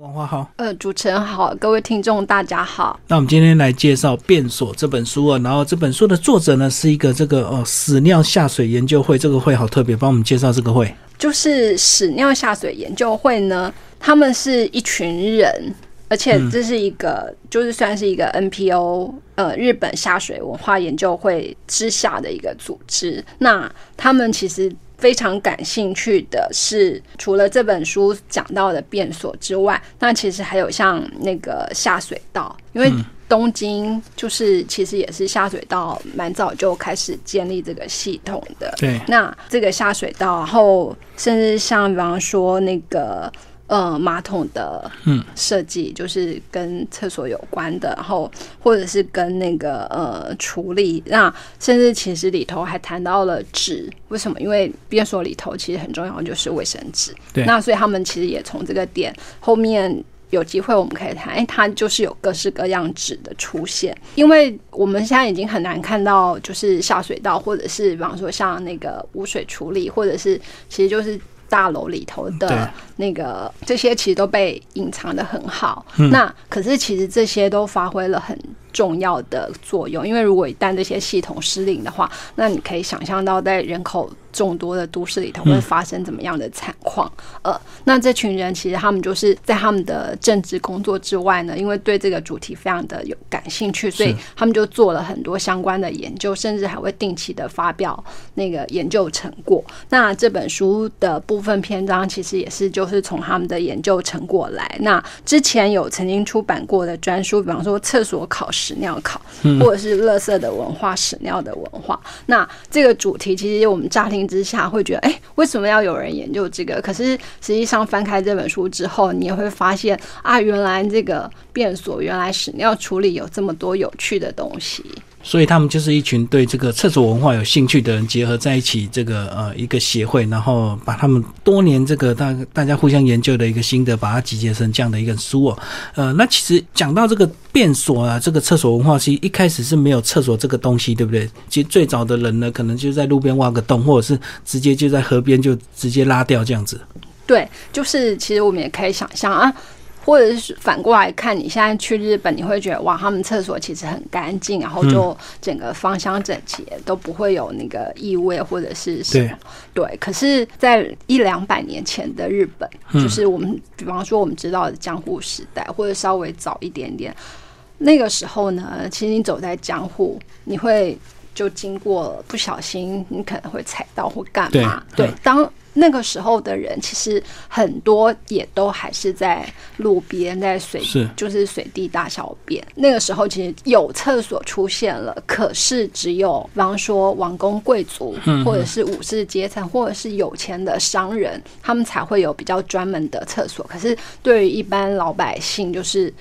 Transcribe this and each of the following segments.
王花好，呃，主持人好，各位听众大家好。那我们今天来介绍《变锁》这本书啊，然后这本书的作者呢是一个这个哦屎尿下水研究会，这个会好特别，帮我们介绍这个会。就是屎尿下水研究会呢，他们是一群人，而且这是一个就是算是一个 NPO，呃，日本下水文化研究会之下的一个组织。那他们其实。非常感兴趣的是，除了这本书讲到的变锁之外，那其实还有像那个下水道，因为东京就是其实也是下水道蛮早就开始建立这个系统的。对，那这个下水道，然后甚至像比方说那个。呃，马桶的设计就是跟厕所有关的，然后或者是跟那个呃处理，那甚至其实里头还谈到了纸，为什么？因为便所里头其实很重要就是卫生纸，对，那所以他们其实也从这个点后面有机会我们可以谈，哎，它就是有各式各样纸的出现，因为我们现在已经很难看到就是下水道，或者是比方说像那个污水处理，或者是其实就是。大楼里头的那个这些其实都被隐藏的很好，那可是其实这些都发挥了很重要的作用，因为如果一旦这些系统失灵的话，那你可以想象到在人口。众多的都市里头会发生怎么样的惨况？呃，那这群人其实他们就是在他们的政治工作之外呢，因为对这个主题非常的有感兴趣，所以他们就做了很多相关的研究，甚至还会定期的发表那个研究成果。那这本书的部分篇章其实也是就是从他们的研究成果来。那之前有曾经出版过的专书，比方说厕所考屎尿考，或者是垃圾的文化、屎尿的文化。那这个主题其实我们乍听。之下会觉得，哎，为什么要有人研究这个？可是实际上翻开这本书之后，你也会发现啊，原来这个变所，原来屎尿处理有这么多有趣的东西。所以他们就是一群对这个厕所文化有兴趣的人结合在一起，这个呃一个协会，然后把他们多年这个大大家互相研究的一个心得，把它集结成这样的一个书哦。呃，那其实讲到这个便所啊，这个厕所文化，其实一开始是没有厕所这个东西，对不对？其实最早的人呢，可能就在路边挖个洞，或者是直接就在河边就直接拉掉这样子。对，就是其实我们也可以想象啊。或者是反过来看，你现在去日本，你会觉得哇，他们厕所其实很干净，然后就整个芳香整洁，都不会有那个异味或者是什么。对，可是，在一两百年前的日本，就是我们比方说我们知道的江户时代，或者稍微早一点点，那个时候呢，其实你走在江户，你会就经过不小心，你可能会踩到或干嘛？对，当。那个时候的人其实很多也都还是在路边，在随就是随地大小便。那个时候其实有厕所出现了，可是只有比方说王公贵族，或者是武士阶层，或者是有钱的商人，他们才会有比较专门的厕所。可是对于一般老百姓，就是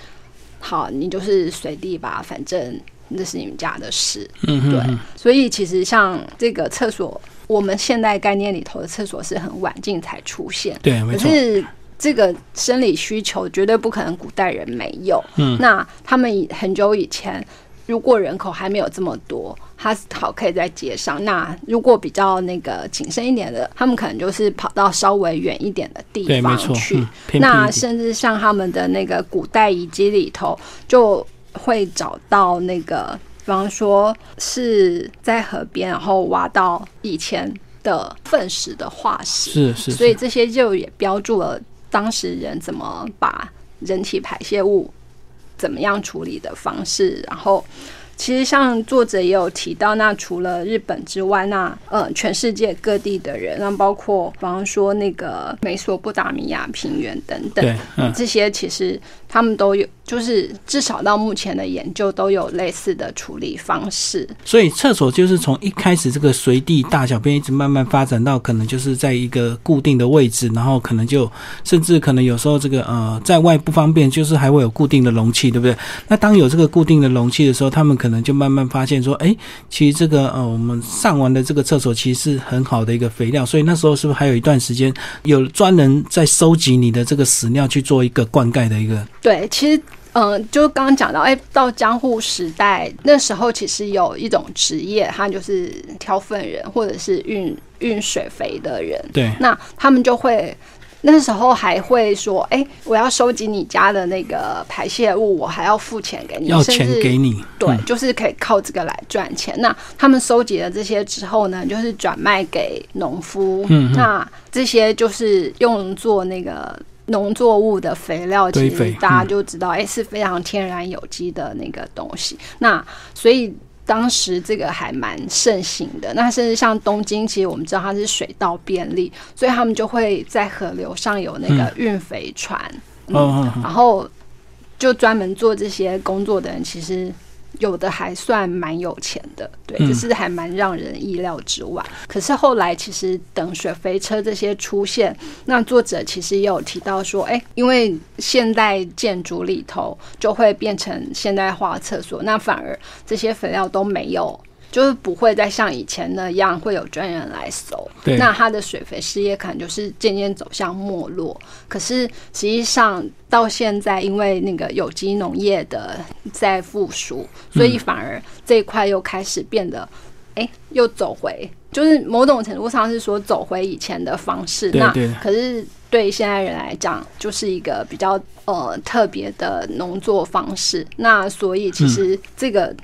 好，你就是随地吧，反正那是你们家的事。嗯，对。所以其实像这个厕所。我们现代概念里头的厕所是很晚近才出现，对，没错。可是这个生理需求绝对不可能古代人没有。嗯，那他们很久以前，如果人口还没有这么多，他好可以在街上。那如果比较那个谨慎一点的，他们可能就是跑到稍微远一点的地方去。那甚至像他们的那个古代遗迹里头，就会找到那个。比方说是在河边，然后挖到以前的粪石的化石，是是，所以这些就也标注了当时人怎么把人体排泄物怎么样处理的方式，然后。其实像作者也有提到，那除了日本之外，那呃，全世界各地的人，那包括比方说那个美索不达米亚平原等等，这些其实他们都有，就是至少到目前的研究都有类似的处理方式。所以厕所就是从一开始这个随地大小便，一直慢慢发展到可能就是在一个固定的位置，然后可能就甚至可能有时候这个呃在外不方便，就是还会有固定的容器，对不对？那当有这个固定的容器的时候，他们可可能就慢慢发现说，哎，其实这个呃，我们上完的这个厕所其实是很好的一个肥料，所以那时候是不是还有一段时间有专人在收集你的这个屎尿去做一个灌溉的一个？对，其实嗯，就刚刚讲到，哎，到江户时代那时候，其实有一种职业，他就是挑粪人或者是运运水肥的人。对，那他们就会。那时候还会说，哎、我要收集你家的那个排泄物，我还要付钱给你，要钱给你，对，嗯就是可以靠这个来赚钱。那他们收集了这些之后呢，就是转卖给农夫。嗯嗯那这些就是用作那个农作物的肥料，其实大家嗯就知道，哎、是非常天然有机的那个东西。那所以。当时这个还蛮盛行的，那甚至像东京，其实我们知道它是水稻便利，所以他们就会在河流上有那个运肥船，哦哦哦然后就专门做这些工作的人，其实有的还算蛮有钱的，对，嗯这是还蛮让人意料之外。可是后来其实等雪飞车这些出现，那作者其实也有提到说，哎，因为现代建筑里头就会变成现代化厕所，那反而这些肥料都没有。就是不会再像以前那样会有专人来收，那它的水肥事业可能就是渐渐走向没落。可是实际上到现在，因为那个有机农业的在复苏，所以反而这一块又开始变得，哎、又走回，就是某种程度上是说走回以前的方式。那可是对现在人来讲，就是一个比较呃特别的农作方式。那所以其实这个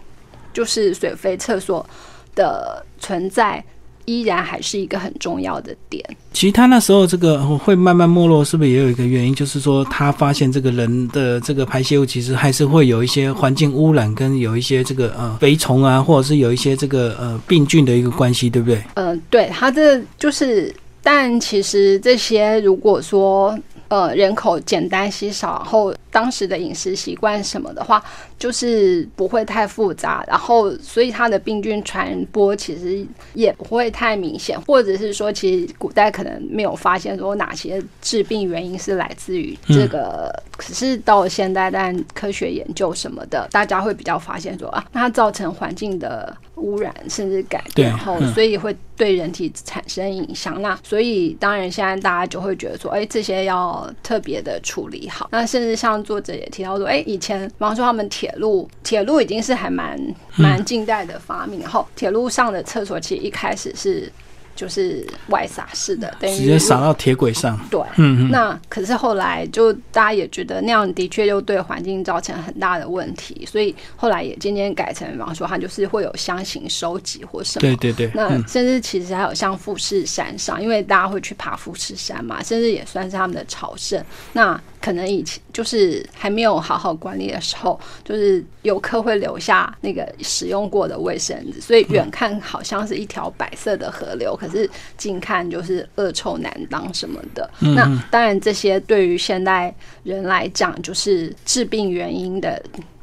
就是水肥厕所的存在。依然还是一个很重要的点。其实他那时候这个会慢慢没落，是不是也有一个原因？就是说他发现这个人的这个排泄物其实还是会有一些环境污染，跟有一些这个呃肥虫啊，或者是有一些这个呃病菌的一个关系，对不对？嗯、对，他这就是，但其实这些如果说呃人口简单稀少，然后当时的饮食习惯什么的话，就是不会太复杂，然后所以它的病菌传播其实也不会太明显，或者是说，其实古代可能没有发现说哪些致病原因是来自于这个，可是到了现代，但科学研究什么的，大家会比较发现说啊，那它造成环境的污染甚至改变，后嗯所以会对人体产生影响。那所以当然现在大家就会觉得说，哎，这些要特别的处理好。那甚至像作者也提到说，哎，以前比方说他们铁路，铁路已经是还蛮蛮近代的发明，然后铁路上的厕所其实一开始是就是外撒式的，等于直接撒到铁轨上。对。嗯嗯，那可是后来就大家也觉得那样的确又对环境造成很大的问题，所以后来也渐渐改成，比方说它就是会有箱型收集或什么。对对对，那嗯甚至其实还有像富士山上，因为大家会去爬富士山嘛，甚至也算是他们的朝圣。那可能以前就是还没有好好管理的时候，就是游客会留下那个使用过的卫生纸，所以远看好像是一条白色的河流，可是近看就是恶臭难当什么的。嗯那当然，这些对于现代人来讲，就是致病原因的。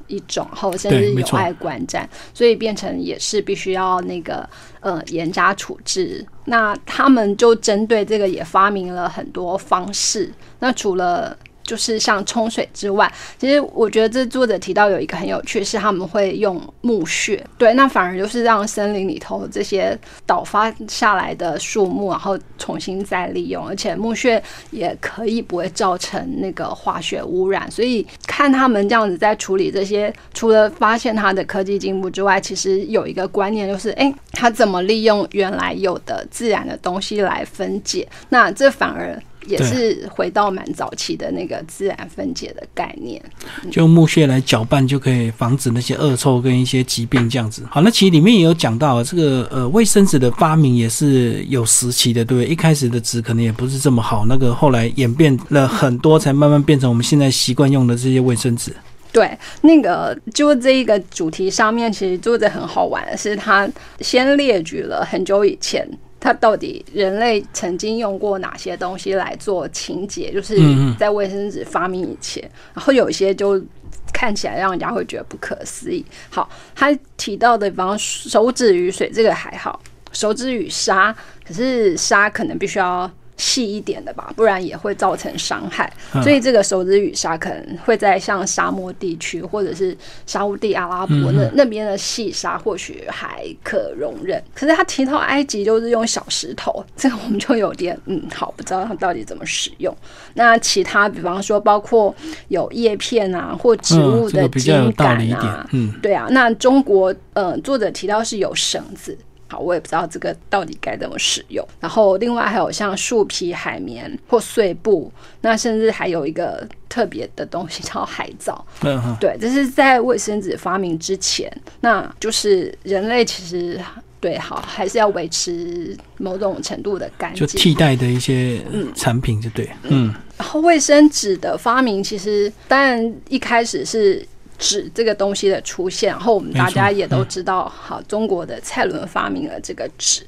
一种，然后甚至有碍观瞻，所以变成也是必须要那个呃严加处置。那他们就针对这个也发明了很多方式。那除了就是像冲水之外，其实我觉得这作者提到有一个很有趣，是他们会用木屑，对，那反而就是让森林里头这些倒发下来的树木，然后重新再利用，而且木屑也可以不会造成那个化学污染，所以看他们这样子在处理这些，除了发现它的科技进步之外，其实有一个观念就是，哎、它怎么利用原来有的自然的东西来分解，那这反而。也是回到蛮早期的那个自然分解的概念。就用木屑来搅拌就可以防止那些恶臭跟一些疾病这样子。好，那其实里面也有讲到这个呃卫生纸的发明也是有时期的，对不对？一开始的纸可能也不是这么好，那个后来演变了很多，才慢慢变成我们现在习惯用的这些卫生纸。对，那个就这一个主题上面，其实做的很好玩是，他先列举了很久以前。它到底人类曾经用过哪些东西来做清洁？就是在卫生纸发明以前，然后有一些就看起来让人家会觉得不可思议。好，他提到的，比方手指与水这个还好，手指与沙，可是沙可能必须要细一点的吧，不然也会造成伤害。嗯所以这个手指雨沙可能会在像沙漠地区或者是沙乌地阿拉伯那、那边的细沙或许还可容忍。可是他提到埃及就是用小石头，这个我们就有点嗯好，不知道他到底怎么使用。那其他比方说包括有叶片啊或植物的茎秆道理一点啊。。嗯，对啊，那中国呃，作者提到是有绳子，好，我也不知道这个到底该怎么使用。然后另外还有像树皮海绵或碎布，那甚至还有一个特别的东西叫海藻。嗯哼，对，这是在卫生纸发明之前，那就是人类其实对好还是要维持某种程度的干就净。替代的一些产品就对，嗯然后卫生纸的发明，其实当然一开始是纸这个东西的出现，然后我们大家也都知道，好，中国的蔡伦发明了这个纸。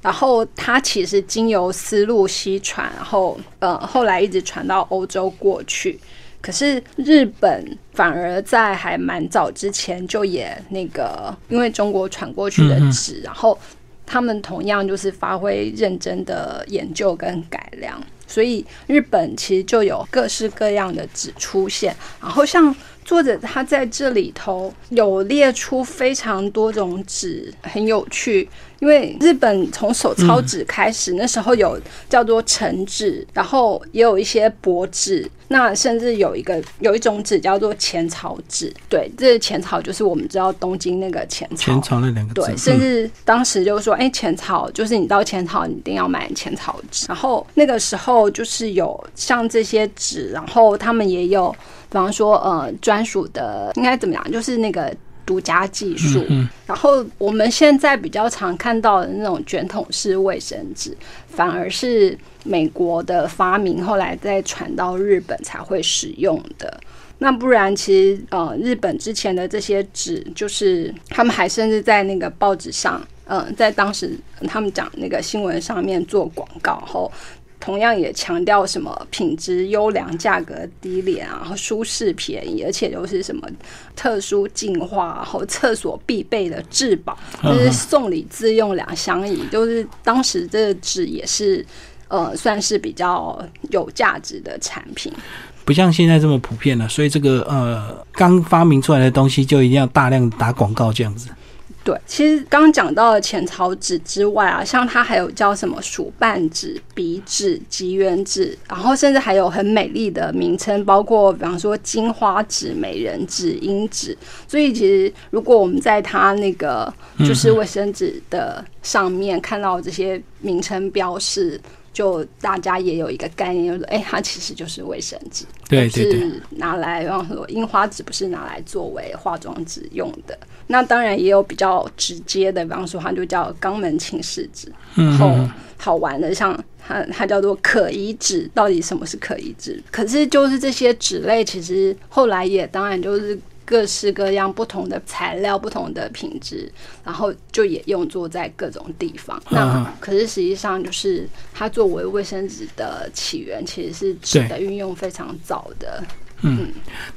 然后它其实经由丝路西传，然后呃后来一直传到欧洲过去。可是日本反而在还蛮早之前就也那个，因为中国传过去的纸，然后他们同样就是发挥认真的研究跟改良，所以日本其实就有各式各样的纸出现。然后像作者他在这里头有列出非常多种纸，很有趣。因为日本从手抄纸开始，那时候有叫做橙纸，然后也有一些薄纸，那甚至有一个有一种纸叫做浅草纸。对，这浅草就是我们知道东京那个浅草。浅草那两个字，对，甚至当时就说，哎、浅草就是你到浅草，你一定要买浅草纸。然后那个时候就是有像这些纸，然后他们也有，比方说呃专属的，应该怎么讲，就是那个。独家技术，然后我们现在比较常看到的那种卷筒式卫生纸，反而是美国的发明，后来再传到日本才会使用的。那不然，其实呃，日本之前的这些纸，就是他们还甚至在那个报纸上，嗯、在当时他们讲那个新闻上面做广告后。同样也强调什么品质优良、价格低廉啊，然后舒适便宜，而且又是什么特殊净化，然后厕所必备的至宝，就是送礼自用两相宜。就是当时这个纸也是呃，算是比较有价值的产品。不像现在这么普遍了，所以这个呃刚发明出来的东西就一定要大量打广告这样子。对，其实刚刚讲到了浅草纸之外啊，像它还有叫什么蜀拌纸、笔纸、吉原纸，然后甚至还有很美丽的名称，包括比方说金花纸、美人纸、樱纸。所以其实如果我们在它那个就是卫生纸的上面看到这些名称标示。就大家也有一个概念，就是哎，它其实就是卫生纸，对对对，是拿来，比方说樱花纸不是拿来作为化妆纸用的。那当然也有比较直接的，比方说它就叫肛门清拭纸。然后好玩的，像它它叫做可移纸，到底什么是可移纸？可是就是这些纸类，其实后来也当然就是。各式各样不同的材料、不同的品质，然后就也用作在各种地方。那可是实际上，就是它作为卫生纸的起源，其实是纸的运用非常早的。嗯，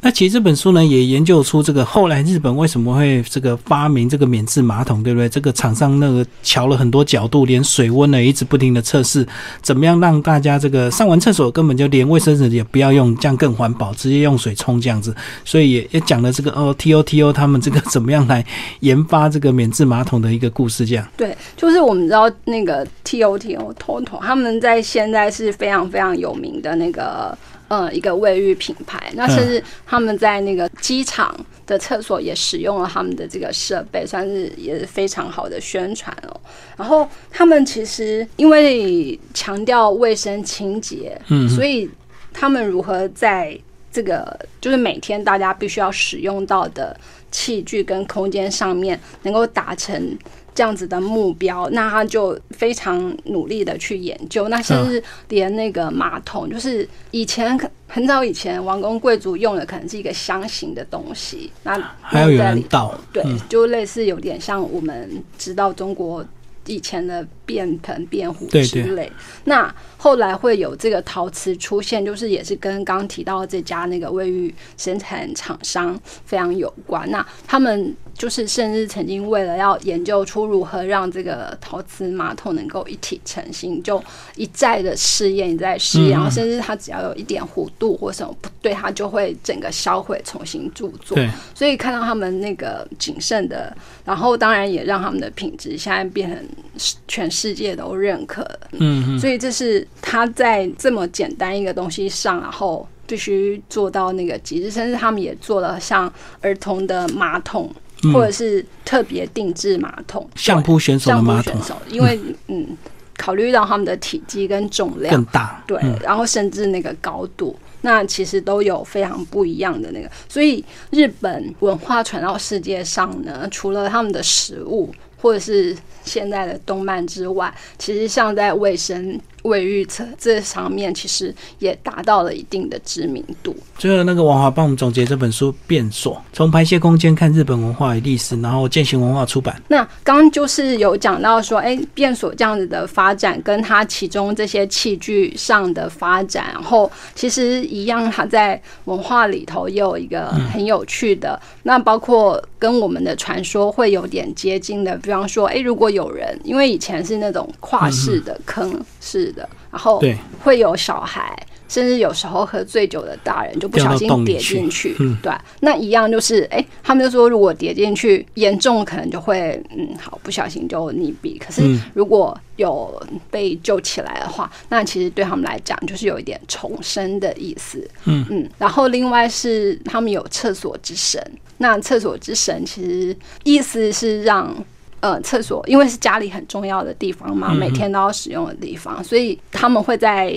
那其实这本书呢，也研究出这个后来日本为什么会这个发明这个免治马桶，对不对？这个厂商那个瞧了很多角度，连水温呢一直不停的测试，怎么样让大家这个上完厕所根本就连卫生纸也不要用，这样更环保，直接用水冲这样子。所以也也讲了这个哦，T O T O 他们这个怎么样来研发这个免治马桶的一个故事，这样。对，就是我们知道那个 T O T O Toto，他们在现在是非常非常有名的那个。嗯，一个卫浴品牌，那甚至他们在那个机场的厕所也使用了他们的这个设备，算是也是非常好的宣传哦。然后他们其实因为强调卫生清洁，嗯，所以他们如何在这个就是每天大家必须要使用到的器具跟空间上面能够达成。这样子的目标，那他就非常努力的去研究。那甚至连那个马桶，就是以前很早以前王公贵族用的，可能是一个箱型的东西。那还有人倒，对，就类似有点像我们知道中国以前的变盆、变壶之类。那后来会有这个陶瓷出现，就是也是跟刚提到这家那个卫浴生产厂商非常有关。那他们。就是甚至曾经为了要研究出如何让这个陶瓷马桶能够一体成型，就一再的试验，一再试验，然后甚至它只要有一点弧度或什么不对，它就会整个销毁，重新铸作。所以看到他们那个谨慎的，然后当然也让他们的品质现在变成全世界都认可。嗯，所以这是他在这么简单一个东西上，然后必须做到那个极致，甚至他们也做了像儿童的马桶。嗯或者是特别定制马桶，相扑选手的相扑马桶选手，因为嗯，考虑到他们的体积跟重量更，大，对，嗯然后甚至那个高度，那其实都有非常不一样的那个。所以日本文化传到世界上呢，除了他们的食物或者是现在的动漫之外，其实像在卫生、卫浴这这上面，其实也达到了一定的知名度。最后那个王华帮我们总结这本书《变所》，从排泄空间看日本文化与历史，然后践行文化出版。那刚刚就是有讲到说，哎，变所这样子的发展，跟它其中这些器具上的发展，然后其实一样，它在文化里头也有一个很有趣的，那包括跟我们的传说会有点接近的，比方说，哎，如果有人，因为以前是那种跨式的坑式的，然后，会有小孩，甚至有时候喝醉酒的大人就不小心跌进去，嗯对，那一样就是，哎、他们就说如果跌进去严重，可能就会，嗯，好，不小心就溺毙。可是嗯如果有被救起来的话，那其实对他们来讲就是有一点重生的意思，嗯嗯。然后另外是他们有厕所之神，那厕所之神其实意思是让。呃，厕所因为是家里很重要的地方嘛，每天都要使用的地方，所以他们会在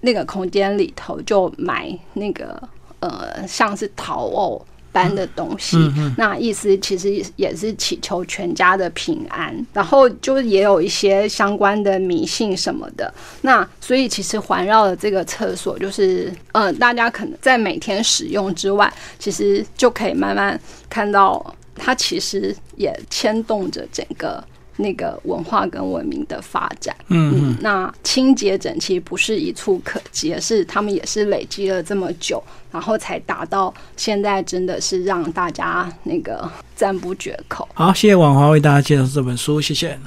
那个空间里头就买那个呃，像是陶偶般的东西。那意思其实也也是祈求全家的平安，然后就也有一些相关的迷信什么的。那所以其实环绕的这个厕所，就是呃，大家可能在每天使用之外，其实就可以慢慢看到它其实也牵动着整个。那个文化跟文明的发展，嗯嗯，那清洁整齐不是一触可及，而是他们也是累积了这么久，然后才达到现在，真的是让大家那个赞不绝口。好，谢谢婉华为大家介绍这本书，谢谢。